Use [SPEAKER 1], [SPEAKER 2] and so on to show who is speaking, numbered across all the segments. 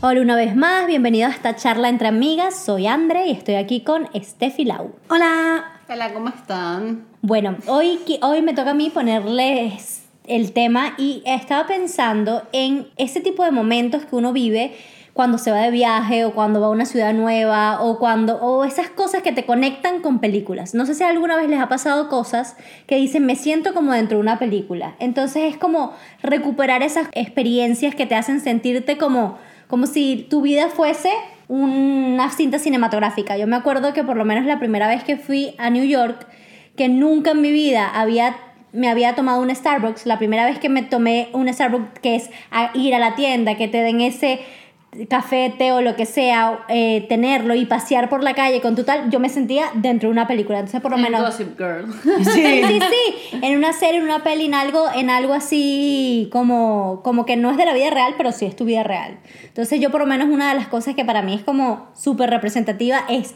[SPEAKER 1] Hola una vez más, bienvenido a esta charla entre amigas. Soy Andre y estoy aquí con Steffi Lau.
[SPEAKER 2] Hola.
[SPEAKER 3] Hola, ¿cómo están?
[SPEAKER 1] Bueno, hoy, hoy me toca a mí ponerles el tema y estaba pensando en ese tipo de momentos que uno vive cuando se va de viaje o cuando va a una ciudad nueva o cuando o esas cosas que te conectan con películas. No sé si alguna vez les ha pasado cosas que dicen me siento como dentro de una película. Entonces es como recuperar esas experiencias que te hacen sentirte como como si tu vida fuese una cinta cinematográfica. Yo me acuerdo que por lo menos la primera vez que fui a New York, que nunca en mi vida había me había tomado un Starbucks, la primera vez que me tomé un Starbucks, que es ir a la tienda, que te den ese café, té o lo que sea, eh, tenerlo y pasear por la calle con tu tal, yo me sentía dentro de una película. Entonces, por lo menos.
[SPEAKER 3] Gossip Girl.
[SPEAKER 1] Sí. sí, sí, En una serie, en una peli, en algo, en algo así como, como que no es de la vida real, pero sí es tu vida real. Entonces, yo, por lo menos, una de las cosas que para mí es como súper representativa es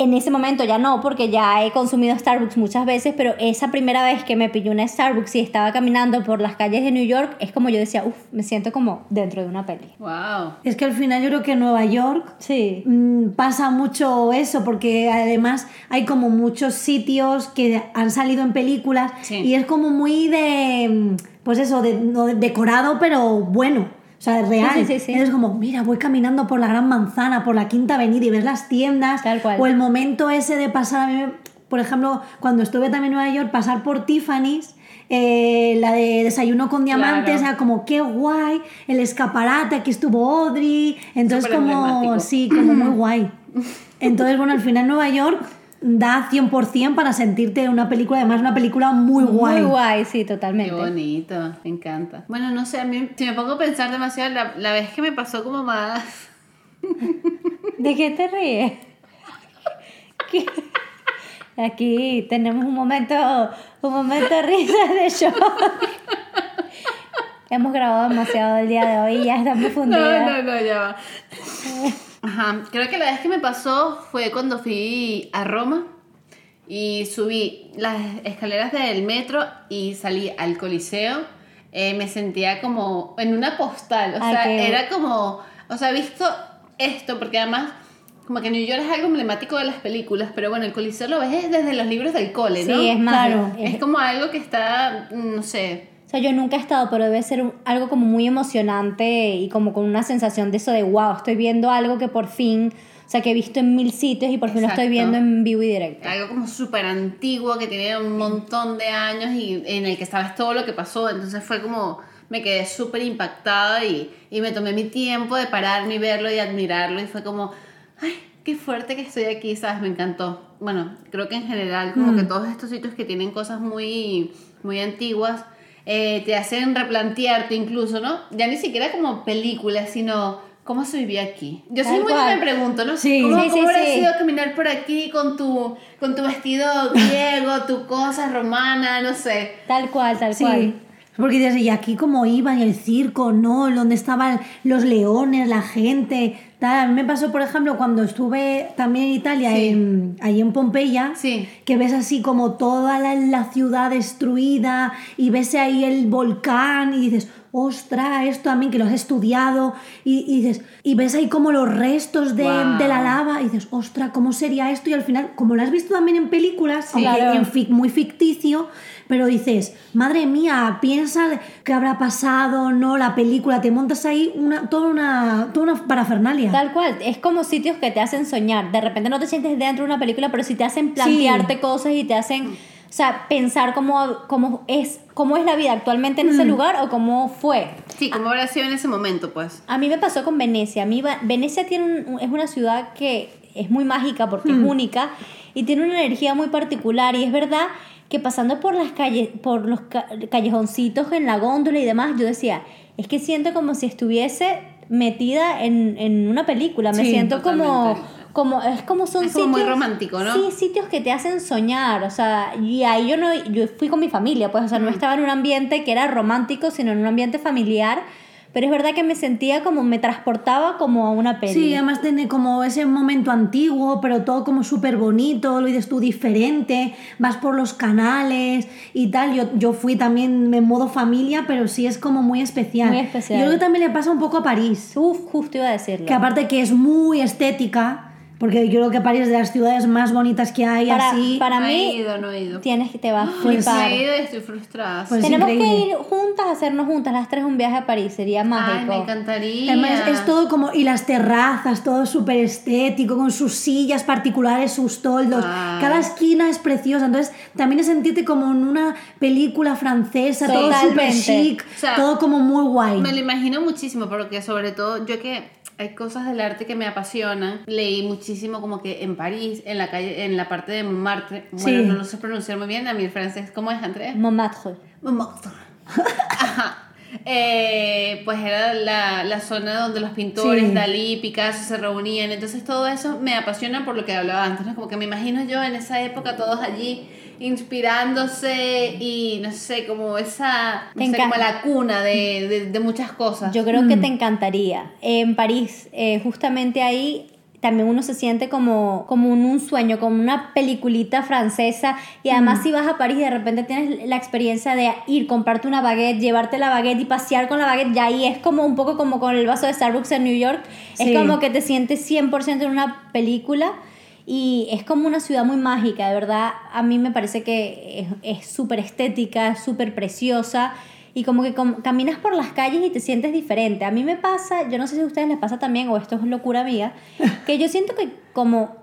[SPEAKER 1] en ese momento ya no, porque ya he consumido Starbucks muchas veces, pero esa primera vez que me pilló una Starbucks y estaba caminando por las calles de New York, es como yo decía, uff, me siento como dentro de una peli.
[SPEAKER 3] Wow.
[SPEAKER 2] Es que al final yo creo que en Nueva York sí. Mm, pasa mucho eso, porque además hay como muchos sitios que han salido en películas y es como muy de, mm, pues eso, de, decorado, pero bueno. O sea, es real. Sí, como, mira, voy caminando por la Gran Manzana, por la Quinta Avenida y ves las tiendas.
[SPEAKER 1] Tal cual.
[SPEAKER 2] O el momento ese de pasar a mí, por ejemplo, cuando estuve también en Nueva York, pasar por Tiffany's. Eh, la de desayuno con diamantes, o sea, como qué guay, el escaparate, aquí estuvo Audrey, entonces como, sí, como muy guay. Entonces, bueno, al final Nueva York da 100% para sentirte una película, además una película muy guay.
[SPEAKER 1] Muy guay, sí, totalmente.
[SPEAKER 3] Qué bonito, me encanta. Bueno, no sé, a mí, si me pongo a pensar demasiado, la, la vez que me pasó como más...
[SPEAKER 1] ¿De qué te ríes? Aquí tenemos un momento, un momento de risa de shock. Hemos grabado demasiado el día de hoy y ya estamos fundidas.
[SPEAKER 3] No, no, no, ya va. Ajá, creo que la vez que me pasó fue cuando fui a Roma y subí las escaleras del metro y salí al Coliseo. Eh, me sentía como en una postal, o sea, era como, o sea, visto esto, porque además como que New York es algo emblemático de las películas, pero bueno, el Coliseo lo ves desde los libros del cole, ¿no?
[SPEAKER 1] Sí, es más. Claro.
[SPEAKER 3] Es como algo que está, no sé,
[SPEAKER 1] o sea, yo nunca he estado, pero debe ser algo como muy emocionante y como con una sensación de eso de, wow, estoy viendo algo que por fin, o sea, que he visto en mil sitios y por fin lo estoy viendo en vivo y directo.
[SPEAKER 3] Algo como súper antiguo que tiene un montón de años y en el que sabes todo lo que pasó. Entonces fue como, me quedé súper impactada y, y me tomé mi tiempo de pararme y verlo y admirarlo y fue como, ay, qué fuerte que estoy aquí, ¿sabes? Me encantó. Bueno, creo que en general, como que mm. todos estos sitios que tienen cosas muy, muy antiguas eh, te hacen replantearte incluso, ¿no? Ya ni siquiera como películas, sino cómo se vivía aquí. Yo soy muy me pregunto, ¿no?
[SPEAKER 1] Sí,
[SPEAKER 3] ¿Cómo,
[SPEAKER 1] sí,
[SPEAKER 3] cómo sí, sido caminar por aquí con tu, con tu vestido griego, tu cosa romana, no sé?
[SPEAKER 1] Tal cual, tal cual.
[SPEAKER 2] Porque dices, y aquí como iban, el circo, ¿no? Donde estaban los leones, la gente. A mí me pasó, por ejemplo, cuando estuve también en Italia, en, ahí en Pompeya, que ves así como toda la, ciudad destruida y ves ahí el volcán y dices, ostra, esto también que lo has estudiado y, dices, y ves ahí como los restos de, de, la lava y dices, ostra, ¿cómo sería esto? Y al final, como lo has visto también en películas, aunque muy ficticio, pero dices, madre mía, piensa qué habrá pasado, no, la película, te montas ahí una, toda, una, toda una parafernalia.
[SPEAKER 1] Tal cual, es como sitios que te hacen soñar. De repente no te sientes dentro de una película, pero sí te hacen plantearte cosas y te hacen, o sea, pensar cómo, cómo, es, cómo es la vida actualmente en ese mm. lugar o cómo fue.
[SPEAKER 3] Sí, cómo habrá sido en ese momento, pues.
[SPEAKER 1] A mí me pasó con Venecia. A mí, Venecia tiene es una ciudad que es muy mágica porque es mm. única y tiene una energía muy particular y es verdad que pasando por las calles, por los callejoncitos en la góndola y demás, yo decía, es que siento como si estuviese metida en, en una película, me siento como como es como son
[SPEAKER 3] es como muy romántico, ¿no?
[SPEAKER 1] Sí, sitios que te hacen soñar, o sea, y ahí yo no yo fui con mi familia, pues, o sea, no estaba en un ambiente que era romántico, sino en un ambiente familiar, pero es verdad que me sentía como, me transportaba como a una peli.
[SPEAKER 2] Sí, además tiene como ese momento antiguo, pero todo como súper bonito, lo dices tú diferente, vas por los canales y tal. Yo, yo fui también en modo familia, pero sí es como muy especial.
[SPEAKER 1] Muy especial.
[SPEAKER 2] Yo creo que también le pasa un poco a París.
[SPEAKER 1] Uf, justo iba a decirlo.
[SPEAKER 2] Que aparte que es muy estética, porque yo creo que París es de las ciudades más bonitas que hay,
[SPEAKER 1] para,
[SPEAKER 2] así.
[SPEAKER 1] Para
[SPEAKER 3] no
[SPEAKER 1] mí,
[SPEAKER 3] he ido, no he ido.
[SPEAKER 1] tienes que te vas a
[SPEAKER 3] Pues
[SPEAKER 1] flipar.
[SPEAKER 3] no he ido y estoy frustrada.
[SPEAKER 2] Pues
[SPEAKER 1] Tenemos que
[SPEAKER 2] increíble.
[SPEAKER 1] ir juntas, a hacernos juntas las tres un viaje a París, sería
[SPEAKER 3] Ay,
[SPEAKER 1] mágico.
[SPEAKER 3] me encantaría.
[SPEAKER 2] Además es todo como, y las terrazas, todo súper estético, con sus sillas particulares, sus toldos.
[SPEAKER 3] Ay.
[SPEAKER 2] Cada esquina es preciosa. Entonces también es sentirte como en una película francesa, todo súper
[SPEAKER 1] Totalmente.
[SPEAKER 2] chic,
[SPEAKER 3] O sea,
[SPEAKER 2] todo como muy guay.
[SPEAKER 3] Me lo imagino muchísimo, porque sobre todo yo que hay cosas del arte que me apasionan. Leí muchísimo como que en París, en la calle, en la parte de Montmartre. Bueno,
[SPEAKER 2] Sí.
[SPEAKER 3] no lo sé pronunciar muy bien, a mí el francés, ¿cómo es, Andrés?
[SPEAKER 1] Montmartre.
[SPEAKER 3] Montmartre. Ajá. Eh, pues era la, la zona donde los pintores,
[SPEAKER 2] Sí.
[SPEAKER 3] Dalí, Picasso se reunían. Entonces todo eso me apasiona por lo que hablaba antes. ¿no? Como que me imagino yo en esa época todos allí inspirándose y no sé, como esa, no sé, como la cuna de, de, de muchas cosas.
[SPEAKER 1] Yo creo que te encantaría. En París, eh, justamente ahí también uno se siente como, como en un sueño, como una peliculita francesa. Y además si vas a París y de repente tienes la experiencia de ir, comprarte una baguette, llevarte la baguette y pasear con la baguette, ya ahí es como un poco como con el vaso de Starbucks en New York.
[SPEAKER 2] Sí.
[SPEAKER 1] Es como que te sientes 100% en una película. Y es como una ciudad muy mágica, de verdad. A mí me parece que es- es súper estética, súper preciosa. Y como que com- caminas por las calles y te sientes diferente. A mí me pasa, yo no sé si a ustedes les pasa también, o esto es locura mía, que yo siento que como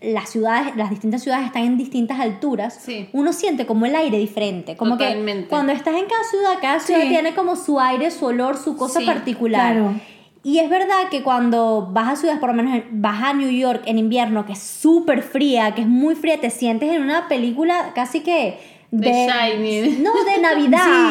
[SPEAKER 1] las ciudades, las distintas ciudades están en distintas alturas,
[SPEAKER 3] Sí.
[SPEAKER 1] uno siente como el aire diferente. Como
[SPEAKER 3] Totalmente.
[SPEAKER 1] que cuando estás en cada ciudad, cada ciudad
[SPEAKER 2] Sí.
[SPEAKER 1] tiene como su aire, su olor, su cosa
[SPEAKER 3] Sí,
[SPEAKER 1] particular.
[SPEAKER 2] claro.
[SPEAKER 1] Y es verdad que cuando vas a ciudades, por lo menos en- vas a New York en invierno, que es súper fría, que es muy fría, te sientes en una película casi que
[SPEAKER 3] De Shining.
[SPEAKER 1] No, de Navidad.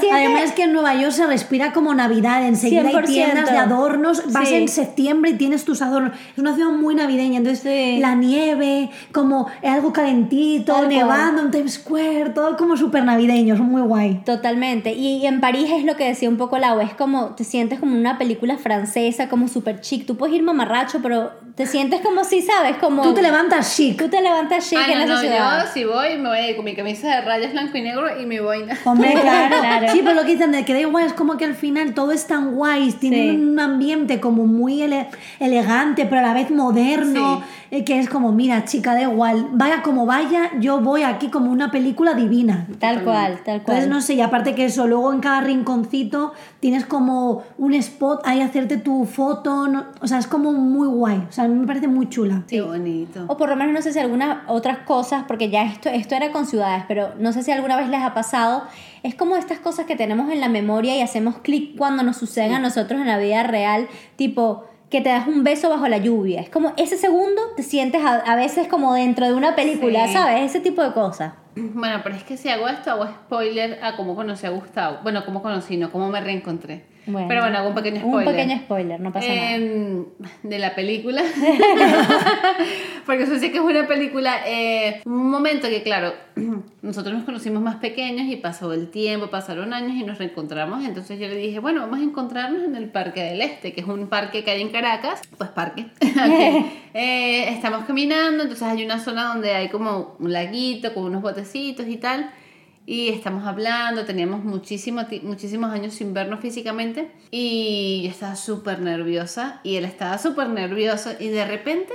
[SPEAKER 2] Sí, además que en Nueva York se respira como Navidad, enseguida hay
[SPEAKER 1] 100%.
[SPEAKER 2] tiendas de adornos, vas
[SPEAKER 1] Sí.
[SPEAKER 2] en septiembre y tienes tus adornos. Es una ciudad muy navideña, entonces
[SPEAKER 1] Sí.
[SPEAKER 2] la nieve, como algo calentito,
[SPEAKER 1] cual.
[SPEAKER 2] nevando en Times Square, todo como súper navideño, es muy guay.
[SPEAKER 1] Totalmente. Y en París es lo que decía un poco Lau, es como, te sientes como una película francesa, como súper chic. Tú puedes ir mamarracho, pero te sientes como si, ¿sabes? Como...
[SPEAKER 2] Tú te levantas chic.
[SPEAKER 1] Tú te levantas chic
[SPEAKER 3] Ah,
[SPEAKER 1] en
[SPEAKER 3] no,
[SPEAKER 1] esa
[SPEAKER 3] no,
[SPEAKER 1] ciudad.
[SPEAKER 3] yo si voy, me voy con mi camisa de rayas blanco y negro y mi boina.
[SPEAKER 2] Hombre, claro.
[SPEAKER 1] Claro.
[SPEAKER 2] Sí, pero lo que dicen de que da igual es como que al final todo es tan guay, tiene
[SPEAKER 1] Sí.
[SPEAKER 2] un ambiente como muy ele- elegante, pero a la vez moderno, eh, que es como, mira, chica, da igual, vaya como vaya, yo voy aquí como una película divina.
[SPEAKER 1] Tal cual, tal cual.
[SPEAKER 2] Entonces, no sé, y aparte que eso, luego en cada rinconcito tienes como un spot ahí hacerte tu foto, no- o sea, es como muy guay, o sea, a mí me parece muy chula.
[SPEAKER 3] Qué bonito.
[SPEAKER 1] O por lo menos no sé si algunas otras cosas, porque ya esto, esto era con ciudades, pero no sé si alguna vez les ha pasado. Es como estas cosas que tenemos en la memoria y hacemos clic cuando nos suceden a nosotros en la vida real, tipo que te das un beso bajo la lluvia. Es como ese segundo te sientes a, a veces como dentro de una película,
[SPEAKER 3] Sí.
[SPEAKER 1] ¿sabes? Ese tipo de cosas.
[SPEAKER 3] Bueno, pero es que si hago esto, hago spoiler a cómo conocí a Gustavo. Bueno, cómo conocí, no cómo me reencontré.
[SPEAKER 1] Bueno.
[SPEAKER 3] pero bueno, hago un pequeño spoiler.
[SPEAKER 1] Un pequeño spoiler, no pasa nada.
[SPEAKER 3] Em, de la película. Porque eso sí que es una película. eh, un momento que, claro, nosotros nos conocimos más pequeños y pasó el tiempo, pasaron años y nos reencontramos. Entonces yo le dije, bueno, vamos a encontrarnos en el Parque del Este, que es un parque que hay en Caracas. Pues parque. Eh, estamos caminando, entonces hay una zona donde hay como un laguito con unos botecitos y tal. Y estamos hablando, teníamos muchísimo, muchísimos años sin vernos físicamente y yo estaba súper nerviosa y él estaba súper nervioso y de repente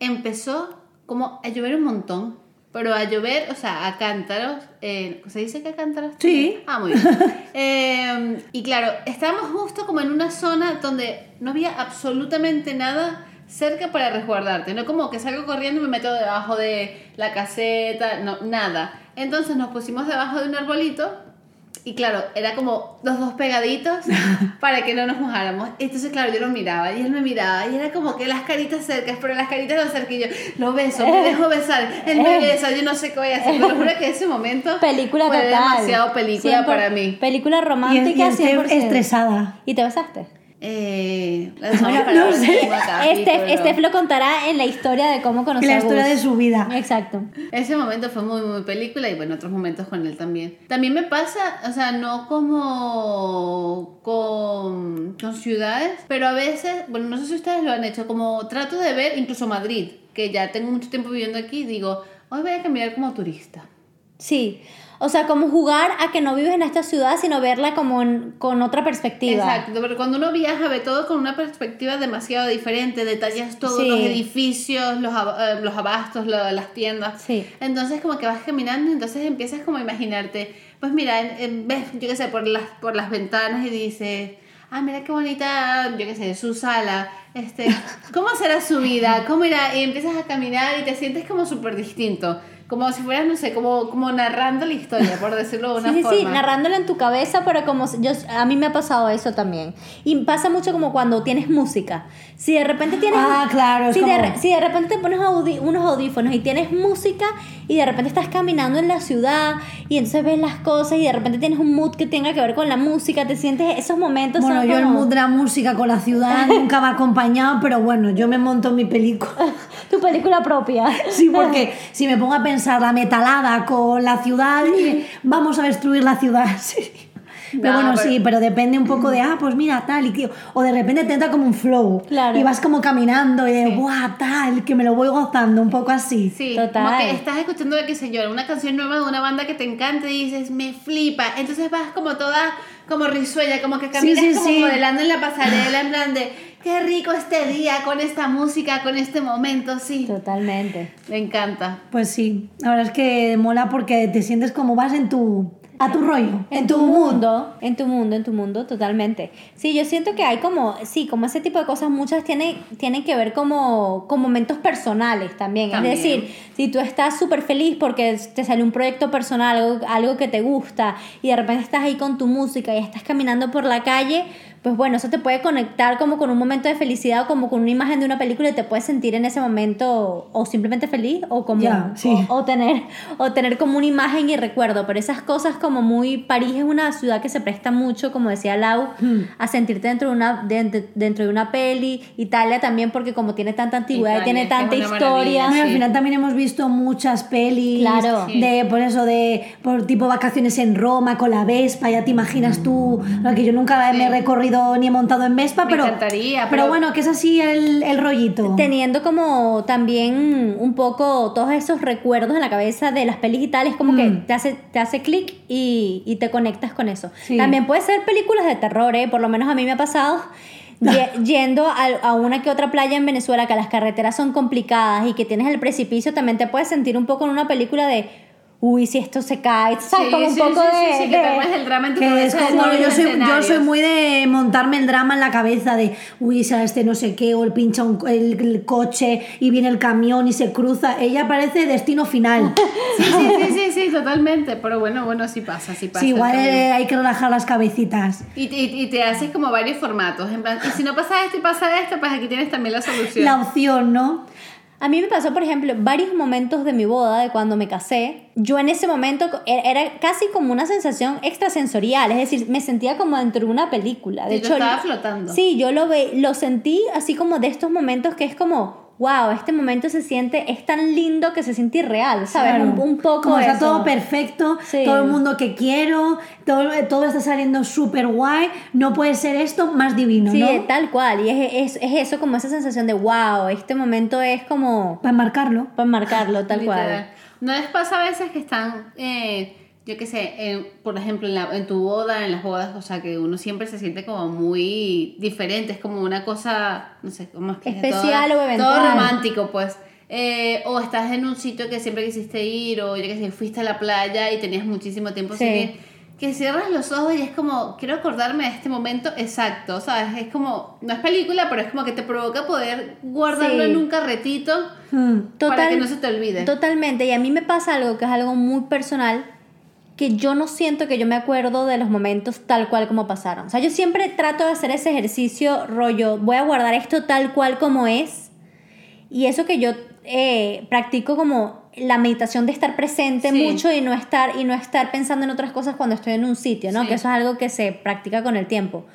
[SPEAKER 3] empezó como a llover un montón, pero a llover, o sea, a cántaros. eh, ¿Se dice que a cántaros?
[SPEAKER 2] Sí.
[SPEAKER 3] Ah, muy bien. Eh, y claro, estábamos justo como en una zona donde no había absolutamente nada cerca para resguardarte, no como que salgo corriendo y me meto debajo de la caseta, no, nada. Entonces nos pusimos debajo de un arbolito y claro, era como los dos pegaditos para que no nos mojáramos. Entonces, claro, yo lo miraba y él me miraba y era como que las caritas cercas, pero las caritas no cerca y yo lo beso, me dejo besar, él me besa, yo no sé qué voy a hacer. Pero juro que ese momento
[SPEAKER 1] Película
[SPEAKER 3] fue
[SPEAKER 1] total.
[SPEAKER 3] demasiado película
[SPEAKER 1] 100%,
[SPEAKER 3] para mí.
[SPEAKER 1] Película
[SPEAKER 2] Y, es- y
[SPEAKER 1] romántica
[SPEAKER 2] esté
[SPEAKER 1] 100%.
[SPEAKER 2] estresada.
[SPEAKER 1] ¿Y te besaste?
[SPEAKER 3] Eh,
[SPEAKER 1] no sé. Steph, lo contará en la historia de cómo conocer
[SPEAKER 2] La historia de su vida.
[SPEAKER 1] Exacto.
[SPEAKER 3] Ese momento fue muy, muy película y bueno, otros momentos con él también. También me pasa, o sea, no como con, con ciudades, pero a veces, bueno, no sé si ustedes lo han hecho, como trato de ver incluso Madrid, que ya tengo mucho tiempo viviendo aquí, digo, hoy voy a caminar como turista.
[SPEAKER 1] Sí. O sea, como jugar a que no vives en esta ciudad, sino verla como con otra perspectiva.
[SPEAKER 3] Exacto, pero cuando uno viaja ve todo con una perspectiva demasiado diferente, detallas todos los edificios, los, eh, los abastos, las tiendas. Sí. Entonces como que vas caminando entonces empiezas como a imaginarte, pues mira, ves, yo qué sé, por las, por las ventanas y dices, ah, mira qué bonita, yo qué sé, su sala, este, ¿cómo será su vida? ¿Cómo irá? Y empiezas a caminar y te sientes como súper distinto como si fueras, no sé, como, como narrando la historia, por decirlo de una
[SPEAKER 1] sí,
[SPEAKER 3] forma.
[SPEAKER 1] Sí, sí, narrándola en tu cabeza, pero como yo, a mí me ha pasado eso también. Y pasa mucho como cuando tienes música. Si de repente tienes...
[SPEAKER 2] Ah, claro.
[SPEAKER 1] Si, de, si de repente te pones unos audífonos y tienes música y de repente estás caminando en la ciudad y entonces ves las cosas y de repente tienes un mood que tenga que ver con la música, te sientes esos momentos...
[SPEAKER 2] Bueno, yo el mood de la música con la ciudad nunca ha acompañado, pero bueno, yo me monto mi película.
[SPEAKER 1] tu película propia.
[SPEAKER 2] Sí, porque si me pongo a pensar la metalada con la ciudad y vamos a destruir la ciudad. Pero bueno, sí, pero depende un poco de, ah, pues mira, tal, y que, o de repente te entra como un flow. Y vas como caminando y de, guau, tal, que me lo voy gozando, un poco así.
[SPEAKER 3] Sí, Total. como que estás escuchando, qué sé yo, una canción nueva de una banda que te encanta y dices, me flipa. Entonces vas como toda, como risueña, como que caminas como modelando en la pasarela, en plan de qué rico este día con esta música, con este momento, sí.
[SPEAKER 1] Totalmente.
[SPEAKER 3] Me encanta.
[SPEAKER 2] Pues sí, la verdad es que mola porque te sientes como vas en tu a tu rollo,
[SPEAKER 1] en, tu, mundo. En tu mundo, en tu mundo, totalmente. Sí, yo siento que hay como, sí, como ese tipo de cosas, muchas tienen, tienen que ver como con momentos personales también. Es decir, si tú estás súper feliz porque te sale un proyecto personal, algo, algo que te gusta, y de repente estás ahí con tu música y estás caminando por la calle, pues bueno, eso te puede conectar como con un momento de felicidad o como con una imagen de una película y te puedes sentir en ese momento o simplemente feliz o como o, tener o tener como una imagen y recuerdo, pero esas cosas como muy París es una ciudad que se presta mucho, como decía Lau, hmm. a sentirte dentro de una dentro de una peli, Italia también porque como tiene tanta antigüedad y tiene tanta historia.
[SPEAKER 2] al final también hemos visto muchas pelis claro. de por eso de por tipo vacaciones en Roma con la Vespa, ya te imaginas tú, lo que yo nunca me he recorrido ni he montado en Vespa, pero, pero, bueno, que es así el, el, rollito.
[SPEAKER 1] Teniendo como también un poco todos esos recuerdos en la cabeza de las pelis y tal, es como que mm. te hace, te hace clic y, y, te conectas con eso. También puede ser películas de terror, ¿eh? por lo menos a mí me ha pasado yendo a, a, una que otra playa en Venezuela, que las carreteras son complicadas y que tienes el precipicio, también te puedes sentir un poco en una película de uy, si esto se cae, ¿sabes? Sí, como un poco de,
[SPEAKER 3] sí, que te el drama en tu cabeza.
[SPEAKER 2] Es como, yo, soy, yo soy muy de montarme el drama en la cabeza de, uy, si este no sé qué, o el pincha el, coche y viene el camión y se cruza. Ella parece destino final.
[SPEAKER 3] sí, sí, sí, sí, sí, totalmente. Pero bueno, bueno, sí pasa, sí pasa.
[SPEAKER 2] Sí, igual eh, hay que relajar las cabecitas.
[SPEAKER 3] Y, y, y, te haces como varios formatos. En plan, y si no pasa esto y pasa esto, pues aquí tienes también la solución.
[SPEAKER 2] La opción, ¿no?
[SPEAKER 1] A mí me pasó, por ejemplo, varios momentos de mi boda, de cuando me casé. Yo en ese momento e-, era casi como una sensación extrasensorial, es decir, me sentía como dentro de una película. De hecho,
[SPEAKER 3] estaba flotando.
[SPEAKER 1] Sí, yo lo, ve, lo sentí así como de estos momentos que es como, wow, este momento se siente, es tan lindo que se siente irreal, ¿sabes? Un, poco.
[SPEAKER 2] Como está todo perfecto, todo el mundo que quiero, todo, todo está saliendo súper guay, no puede ser esto más divino,
[SPEAKER 1] sí, tal cual, y es, es, es, eso, como esa sensación de wow, este momento es como.
[SPEAKER 2] Para marcarlo.
[SPEAKER 1] Para marcarlo, tal cual.
[SPEAKER 3] ¿No les pasa a veces que están. Eh, yo qué sé, por ejemplo, en, la, en, tu boda, en las bodas, o sea, que uno siempre se siente como muy diferente, es como una cosa, no sé, como es que
[SPEAKER 1] especial
[SPEAKER 3] todo,
[SPEAKER 1] o
[SPEAKER 3] eventual. Todo romántico, pues. Eh, o estás en un sitio que siempre quisiste ir, o yo qué sé, fuiste a la playa y tenías muchísimo tiempo sin ir, que cierras los ojos y es como, quiero acordarme de este momento exacto, ¿sabes? Es como, no es película, pero es como que te provoca poder guardarlo en un carretito hmm. para que no se te olvide.
[SPEAKER 1] Totalmente, y a mí me pasa algo que es algo muy personal, que yo no siento que yo me acuerdo de los momentos tal cual como pasaron. O sea, yo siempre trato de hacer ese ejercicio rollo, voy a guardar esto tal cual como es. Y eso que yo eh, practico como la meditación de estar presente mucho y no estar y no estar pensando en otras cosas cuando estoy en un sitio, ¿no? Que eso es algo que se practica con el tiempo.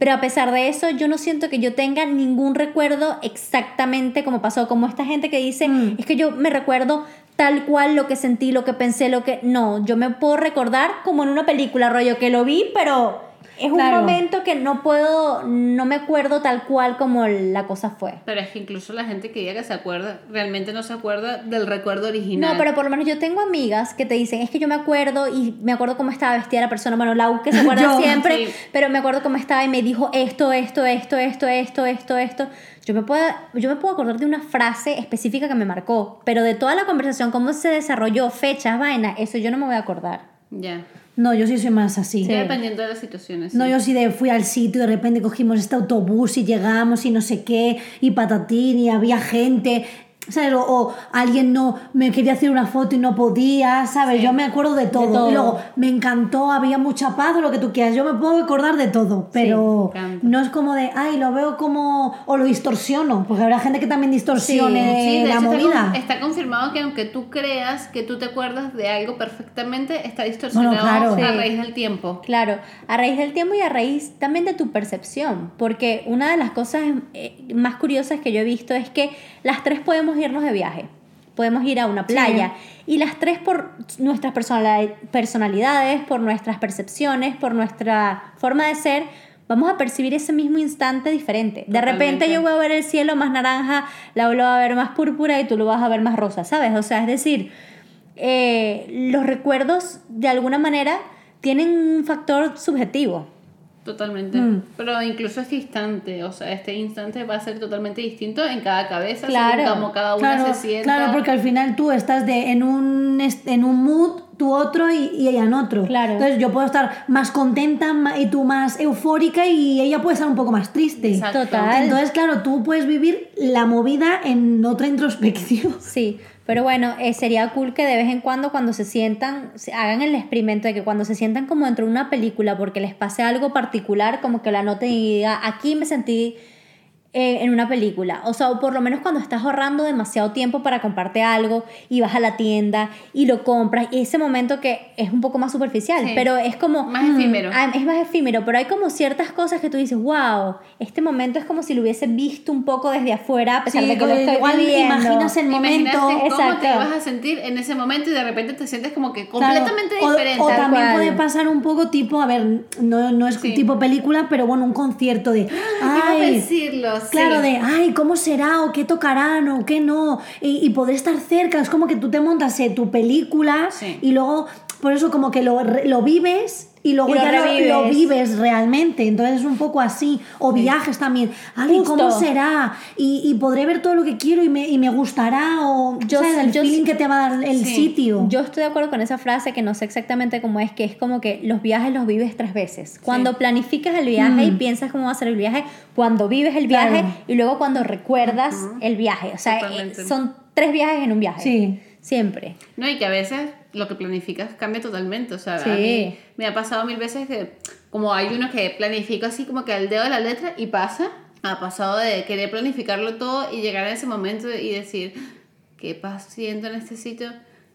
[SPEAKER 1] Pero a pesar de eso, yo no siento que yo tenga ningún recuerdo exactamente como pasó, como esta gente que dice,
[SPEAKER 2] Mm.
[SPEAKER 1] es que yo me recuerdo tal cual lo que sentí, lo que pensé, lo que... No, yo me puedo recordar como en una película, rollo, que lo vi, pero es un
[SPEAKER 2] Claro.
[SPEAKER 1] momento que no puedo, no me acuerdo tal cual como la cosa fue.
[SPEAKER 3] Pero es que incluso la gente que diga que se acuerda, realmente no se acuerda del recuerdo original.
[SPEAKER 1] No, pero por lo menos yo tengo amigas que te dicen, es que yo me acuerdo y me acuerdo cómo estaba vestida la persona, bueno, Lau que se acuerda
[SPEAKER 2] Yo,
[SPEAKER 1] siempre,
[SPEAKER 3] sí.
[SPEAKER 1] pero me acuerdo cómo estaba y me dijo esto, esto, esto, esto, esto, esto, esto. Yo me, puedo, yo me puedo acordar de una frase específica que me marcó, pero de toda la conversación, cómo se desarrolló, fechas, vaina, eso yo no me voy a acordar.
[SPEAKER 3] Ya.
[SPEAKER 2] No, yo sí soy más así.
[SPEAKER 3] Ya dependiendo de las situaciones.
[SPEAKER 2] No,
[SPEAKER 3] sí.
[SPEAKER 2] yo sí de, fui al sitio y de repente cogimos este autobús y llegamos y no sé qué, y patatín, y había gente, ¿sabes? O, o alguien no me quería hacer una foto y no podía, ¿sabes?
[SPEAKER 3] Sí.
[SPEAKER 2] Yo me acuerdo de todo.
[SPEAKER 1] todo.
[SPEAKER 2] Y luego me encantó, había mucha paz o lo que tú quieras. Yo me puedo acordar de todo, pero no es como de, ay, lo veo como. o lo distorsiono, porque habrá gente que también distorsione
[SPEAKER 3] Sí, de
[SPEAKER 2] la
[SPEAKER 3] hecho está
[SPEAKER 2] movida.
[SPEAKER 3] con- Está, confirmado que aunque tú creas que tú te acuerdas de algo perfectamente, está distorsionado
[SPEAKER 2] Bueno, claro.
[SPEAKER 3] a raíz del tiempo.
[SPEAKER 1] Claro, a raíz del tiempo y a raíz también de tu percepción, porque una de las cosas eh, más curiosas que yo he visto es que las tres podemos irnos de viaje, podemos ir a una playa y las tres por nuestras personali- personalidades, por nuestras percepciones, por nuestra forma de ser, vamos a percibir ese mismo instante diferente. De repente yo voy a ver el cielo más naranja, la lo va a ver más púrpura y tú lo vas a ver más rosa, ¿sabes? O sea, es decir, eh, los recuerdos de alguna manera tienen un factor subjetivo.
[SPEAKER 3] Totalmente.
[SPEAKER 2] Mm.
[SPEAKER 3] Pero incluso este instante, o sea, este instante va a ser totalmente distinto en cada cabeza,
[SPEAKER 1] Claro,
[SPEAKER 3] según como cada una
[SPEAKER 2] Claro,
[SPEAKER 3] se sienta.
[SPEAKER 2] claro, porque al final tú estás de, en, un, en un mood, tú otro y, y ella en otro.
[SPEAKER 1] Claro.
[SPEAKER 2] Entonces yo puedo estar más contenta y tú más eufórica y ella puede estar un poco más triste.
[SPEAKER 3] Exacto.
[SPEAKER 1] Total.
[SPEAKER 2] Entonces, claro, tú puedes vivir la movida en otra introspección.
[SPEAKER 1] Sí, pero bueno, eh, sería cool que de vez en cuando cuando se sientan, hagan el experimento de que cuando se sientan como dentro de una película porque les pase algo particular, como que la noten y diga, aquí me sentí eh, en una película. O sea, o por lo menos cuando estás ahorrando demasiado tiempo para comprarte algo y vas a la tienda y lo compras, y ese momento que es un poco más superficial,
[SPEAKER 3] Sí.
[SPEAKER 1] pero es como...
[SPEAKER 3] Más efímero.
[SPEAKER 1] Ah, es más efímero, pero hay como ciertas cosas que tú dices, wow, este momento es como si lo hubiese visto un poco desde afuera, a pesar
[SPEAKER 2] Sí,
[SPEAKER 1] de que lo estoy
[SPEAKER 2] igual
[SPEAKER 1] viviendo.
[SPEAKER 2] imaginas el momento.
[SPEAKER 3] cómo
[SPEAKER 1] Exacto.
[SPEAKER 3] te vas a sentir en ese momento y de repente te sientes como que
[SPEAKER 2] Claro,
[SPEAKER 3] completamente
[SPEAKER 2] o-
[SPEAKER 3] diferente.
[SPEAKER 2] O, también
[SPEAKER 1] cual.
[SPEAKER 2] puede pasar un poco tipo, a ver, no, no es
[SPEAKER 3] Sí.
[SPEAKER 2] tipo película, pero bueno, un concierto de.
[SPEAKER 3] Iba a
[SPEAKER 2] Ay,
[SPEAKER 3] decirlo, sí.
[SPEAKER 2] Claro, de, ay, ¿cómo será? ¿O qué tocarán? ¿O qué no? Y, y poder estar cerca, es como que tú te montas eh, tu película
[SPEAKER 3] Sí.
[SPEAKER 2] y luego, por eso como que lo, lo vives y luego
[SPEAKER 1] Y lo
[SPEAKER 2] ya lo, lo vives realmente. Entonces es un poco así. O viajes también. Ay, ¿cómo será? Y, y podré ver todo lo que quiero y me, y me gustará. O
[SPEAKER 1] Yo-
[SPEAKER 2] ¿sabes? el
[SPEAKER 1] yo-
[SPEAKER 2] feeling que te va a dar el
[SPEAKER 3] Sí.
[SPEAKER 2] sitio.
[SPEAKER 1] Yo estoy de acuerdo con esa frase que no sé exactamente cómo es, que es como que los viajes los vives tres veces. Cuando planificas el viaje y piensas cómo va a ser el viaje, cuando vives el viaje
[SPEAKER 2] Claro.
[SPEAKER 1] y luego cuando recuerdas el viaje. O sea, eh, son tres viajes en un viaje.
[SPEAKER 2] Sí.
[SPEAKER 1] Siempre.
[SPEAKER 3] No, y que a veces lo que planificas cambia totalmente. O sea,
[SPEAKER 1] Sí.
[SPEAKER 3] a mí me ha pasado mil veces que, como hay uno que planifico así como que al dedo de la letra y pasa, ha pasado de querer planificarlo todo y llegar a ese momento y decir, ¿qué pasa siento en este sitio?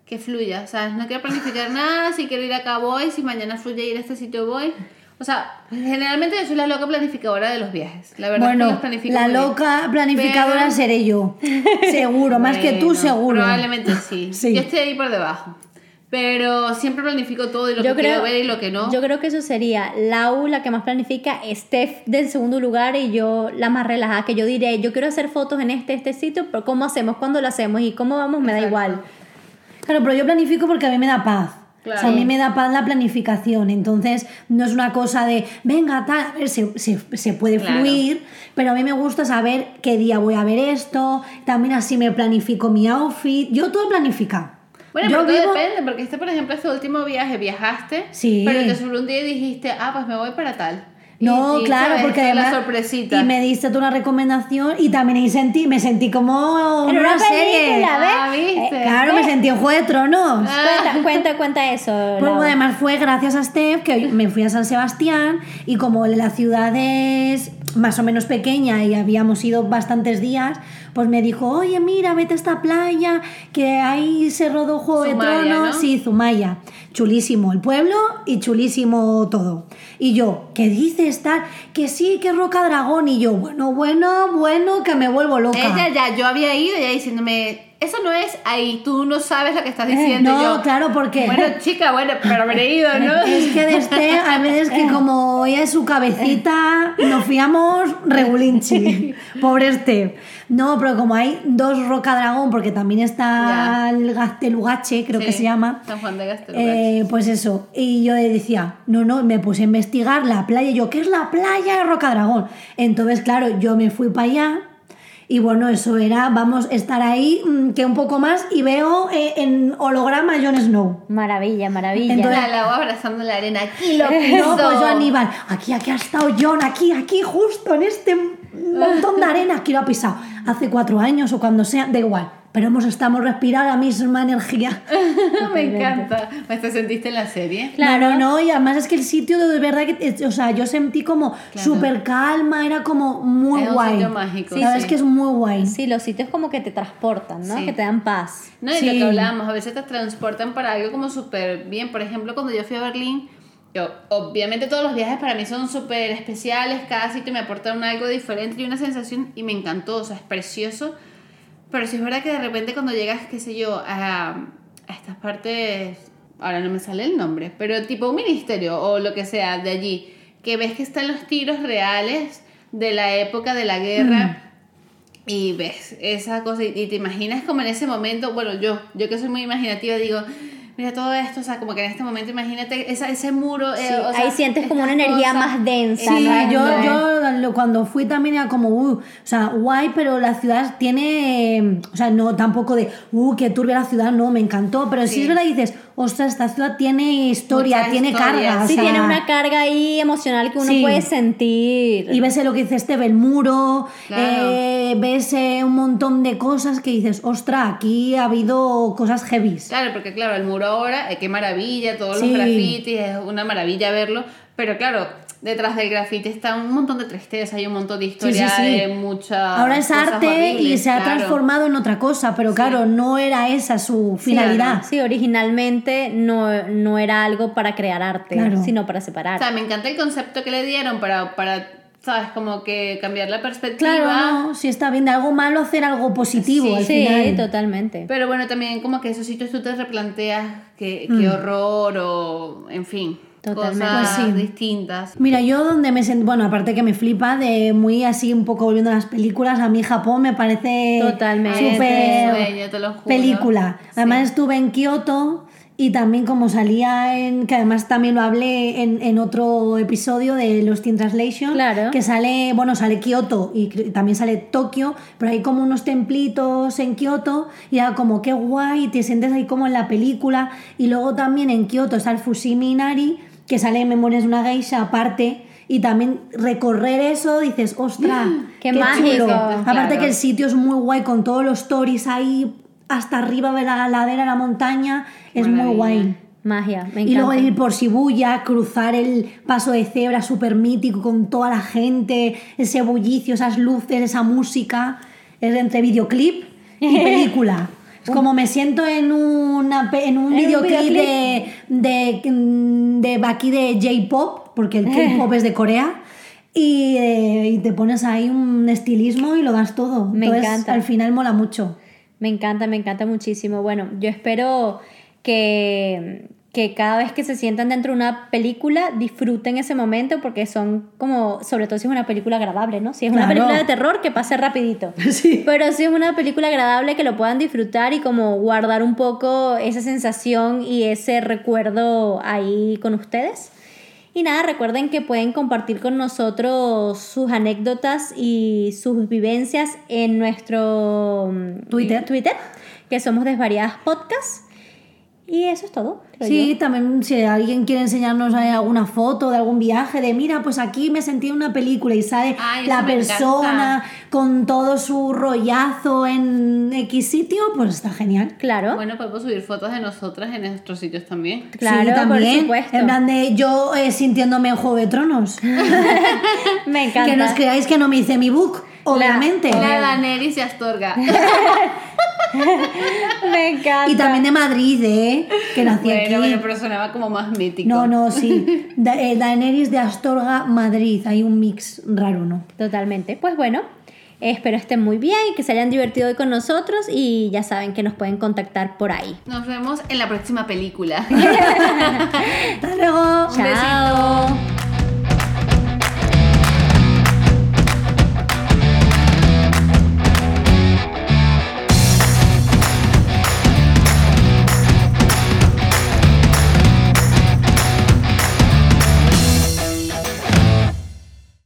[SPEAKER 3] Que fluya. O sea, no quiero planificar nada, si quiero ir acá voy, si mañana fluye ir a este sitio voy. O sea, generalmente yo soy la loca planificadora de los viajes. La verdad es que
[SPEAKER 2] Bueno,
[SPEAKER 3] los
[SPEAKER 2] la
[SPEAKER 3] muy bien.
[SPEAKER 2] loca planificadora
[SPEAKER 3] Pero-
[SPEAKER 2] seré yo. Seguro, más que tú,
[SPEAKER 3] Bueno,
[SPEAKER 2] seguro.
[SPEAKER 3] Probablemente sí.
[SPEAKER 2] Sí.
[SPEAKER 3] Yo estoy ahí por debajo. Pero siempre planifico todo y lo
[SPEAKER 1] Yo
[SPEAKER 3] que
[SPEAKER 1] creo,
[SPEAKER 3] quiero ver y lo que no.
[SPEAKER 1] yo creo que eso sería Lau la que más planifica, Steph del segundo lugar y yo la más relajada, que yo diré, yo quiero hacer fotos en este, este sitio, pero ¿cómo hacemos? ¿Cuándo lo hacemos? ¿Y cómo vamos? Me da
[SPEAKER 3] Exacto.
[SPEAKER 1] igual.
[SPEAKER 2] Claro, pero yo planifico porque a mí me da paz.
[SPEAKER 3] Claro.
[SPEAKER 2] O sea, a mí me da paz la planificación. Entonces, no es una cosa de, venga, tal, a ver, se, se, se puede
[SPEAKER 3] Claro.
[SPEAKER 2] fluir, pero a mí me gusta saber qué día voy a ver esto. También así me planifico mi outfit. Yo todo planificado.
[SPEAKER 3] Bueno,
[SPEAKER 2] yo
[SPEAKER 3] pero todo
[SPEAKER 2] vivo-
[SPEAKER 3] depende, porque este, por ejemplo, este último viaje viajaste,
[SPEAKER 2] Sí.
[SPEAKER 3] pero te sobre un día y dijiste, ah, pues me voy para tal.
[SPEAKER 2] No,
[SPEAKER 3] y,
[SPEAKER 2] claro, porque además.
[SPEAKER 3] la sorpresita.
[SPEAKER 2] Y me diste tú una recomendación y también ahí sentí, me sentí como
[SPEAKER 1] una
[SPEAKER 2] una serie.
[SPEAKER 1] ¿ves?
[SPEAKER 3] Ah, ¿viste?
[SPEAKER 2] Claro, me sentí en Juego de Tronos.
[SPEAKER 1] Cuenta, cuenta, cuenta eso.
[SPEAKER 2] Pues además fue gracias a Steph que me fui a San Sebastián y como la ciudad es más o menos pequeña y habíamos ido bastantes días, pues me dijo, oye, mira, vete a esta playa, que ahí se rodó Juego de Tronos. Sí, Zumaya. Chulísimo el pueblo y chulísimo todo. Y yo, ¿qué dice estar? Que sí, que Roca Dragón. Y yo, bueno, bueno, bueno, que me vuelvo loca.
[SPEAKER 3] Ella ya, yo había ido ya diciéndome, eso no es ahí, tú no sabes lo que estás diciendo.
[SPEAKER 2] no, claro, porque.
[SPEAKER 3] Bueno, chica, bueno, pero habré ido, ¿no?
[SPEAKER 2] Es que desde, este, a veces que como ella es su cabecita, nos fiamos regulinchi. Pobre este. No, pero como hay dos Roca Dragón, porque también está el Gastelugache, creo que se llama.
[SPEAKER 3] San Juan de Gastelugache.
[SPEAKER 2] Eh, pues eso. Y yo decía, no, no, me puse a investigar la playa. Y yo, ¿qué es la playa de Roca Dragón? Entonces, claro, yo me fui para allá y bueno, eso era, vamos a estar ahí, mm, que un poco más, y veo eh, en holograma a Jon Snow.
[SPEAKER 1] Maravilla, maravilla.
[SPEAKER 3] Entonces, la agua abrazando la arena, aquí lo piso.
[SPEAKER 2] No, pues yo Aníbal, aquí, aquí ha estado Jon, aquí, aquí, justo en este montón de arena, aquí lo ha pisado. Hace cuatro años o cuando sea, da igual pero hemos estamos respirando la misma energía.
[SPEAKER 3] me encanta. ¿Te sentiste en la serie?
[SPEAKER 2] Claro, no, y además es que el sitio de verdad que, o sea, yo sentí como súper calma, era como muy
[SPEAKER 3] es
[SPEAKER 2] guay.
[SPEAKER 3] Un sitio mágico.
[SPEAKER 2] Sí, Sabes que es muy guay.
[SPEAKER 1] Sí, los sitios como que te transportan, ¿no? Que te dan paz.
[SPEAKER 3] No, y lo que hablábamos, a veces te transportan para algo como súper bien. Por ejemplo, cuando yo fui a Berlín, yo, obviamente todos los viajes para mí son súper especiales, cada sitio me aporta un algo diferente y una sensación y me encantó, o sea, es precioso pero sí es verdad que de repente cuando llegas, qué sé yo, a, a estas partes, ahora no me sale el nombre, pero tipo un ministerio o lo que sea de allí, que ves que están los tiros reales de la época de la guerra. Mm. Y ves esa cosa y, y te imaginas como en ese momento, bueno, yo, yo que soy muy imaginativa, digo, mira todo esto, o sea, como que en este momento imagínate esa, ese muro.
[SPEAKER 1] Eh, ahí sientes como una energía más densa.
[SPEAKER 2] Sí, yo, yo cuando fui también era como, uh, o sea, guay, pero la ciudad tiene, o sea, no tampoco de, uh, que turbia la ciudad, no, me encantó, pero sí, es verdad, dices, ostras, esta ciudad tiene historia, tiene carga.
[SPEAKER 1] Sí, tiene una carga ahí emocional que uno puede sentir.
[SPEAKER 2] Y ves lo que dice este, el muro, eh, ves eh, un montón de cosas que dices, ostras, aquí ha habido cosas heavy.
[SPEAKER 3] Claro, porque claro, el muro ahora, eh, qué maravilla, todos los grafitis, es una maravilla verlo, pero claro, detrás del grafiti está un montón de tristeza, hay un montón de historia, de mucha.
[SPEAKER 2] Ahora es arte y se ha transformado en otra cosa, pero claro, no era esa su finalidad.
[SPEAKER 1] Sí, originalmente no, no, era algo para crear arte, sino para separar.
[SPEAKER 3] O sea, me encanta el concepto que le dieron para, para ¿sabes? Como que cambiar la perspectiva.
[SPEAKER 2] Claro, no, si está bien de algo malo hacer algo positivo sí, al final.
[SPEAKER 1] Sí, totalmente.
[SPEAKER 3] Pero bueno, también como que esos sitios tú te replanteas qué, qué mm. horror o, en fin. Totalmente. Cosas pues distintas.
[SPEAKER 2] Mira, yo donde me siento, bueno, aparte que me flipa de muy así un poco volviendo a las películas, a mí Japón me parece
[SPEAKER 1] totalmente
[SPEAKER 2] súper película. Además estuve en Kioto y también como salía en, que además también lo hablé en, en otro episodio de los Teen Translation, que sale, bueno, sale Kioto y también sale Tokio, pero hay como unos templitos en Kioto y era como qué guay, te sientes ahí como en la película y luego también en Kioto está el Fushimi Inari que sale en Memorias de una geisha aparte y también recorrer eso dices, ostras, qué, mágico. Aparte que el sitio es muy guay con todos los stories ahí hasta arriba de la ladera de la montaña, es muy guay.
[SPEAKER 1] Magia, me encanta.
[SPEAKER 2] Y luego ir por Shibuya, cruzar el paso de cebra súper mítico con toda la gente, ese bullicio, esas luces, esa música, es entre videoclip y película. Es como me siento en, una, en un videoclip, De, de, de, aquí de J-pop, porque el K-pop es de Corea. Y, eh, y, te pones ahí un estilismo y lo das todo. Me encanta. Al final mola mucho.
[SPEAKER 1] Me encanta, me encanta muchísimo. Bueno, yo espero que, que cada vez que se sientan dentro de una película disfruten ese momento porque son como, sobre todo si es una película agradable, ¿no? Si es una película de terror, que pase rapidito. Sí. Pero si es una película agradable, que lo puedan disfrutar y como guardar un poco esa sensación y ese recuerdo ahí con ustedes. Y nada, recuerden que pueden compartir con nosotros sus anécdotas y sus vivencias en nuestro
[SPEAKER 2] mm, Twitter,
[SPEAKER 1] Twitter que somos Desvariadas Podcast. Y eso es todo.
[SPEAKER 2] Sí, también si alguien quiere enseñarnos alguna foto de algún viaje, de mira, pues aquí me sentí en una película y sale la persona con todo su rollazo en X sitio, pues está genial.
[SPEAKER 1] Claro.
[SPEAKER 3] Bueno, podemos subir fotos de nosotras en nuestros sitios también.
[SPEAKER 2] Claro, sí, también. Por supuesto. En plan de yo eh, sintiéndome en Juego de Tronos.
[SPEAKER 1] me encanta.
[SPEAKER 2] Que nos creáis que no me hice mi book, obviamente.
[SPEAKER 3] La, la Daenerys y Astorga.
[SPEAKER 1] Me encanta.
[SPEAKER 2] Y también de Madrid, ¿eh? Que nací
[SPEAKER 3] bueno,
[SPEAKER 2] aquí.
[SPEAKER 3] pero sonaba como más mítico.
[SPEAKER 2] No, no, sí. Da eh, Daenerys de Astorga, Madrid. Hay un mix raro, ¿no?
[SPEAKER 1] Totalmente. Pues bueno, espero estén muy bien y que se hayan divertido hoy con nosotros y ya saben que nos pueden contactar por ahí.
[SPEAKER 3] Nos vemos en la próxima película.
[SPEAKER 2] Hasta luego.
[SPEAKER 1] Chao.